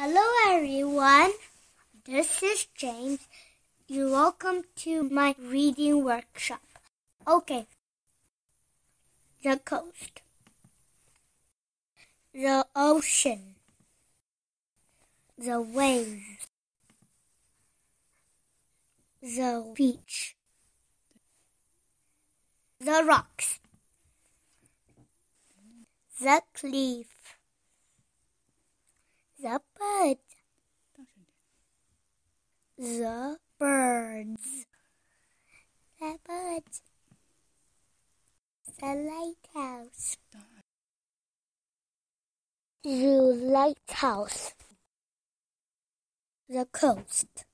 Hello, everyone. This is James. You're welcome to my reading workshop. Okay. The coast, the ocean, the waves, the beach, the rocks, the cliff, the bird, the birds, the birds, the lighthouse, the lighthouse, the coast.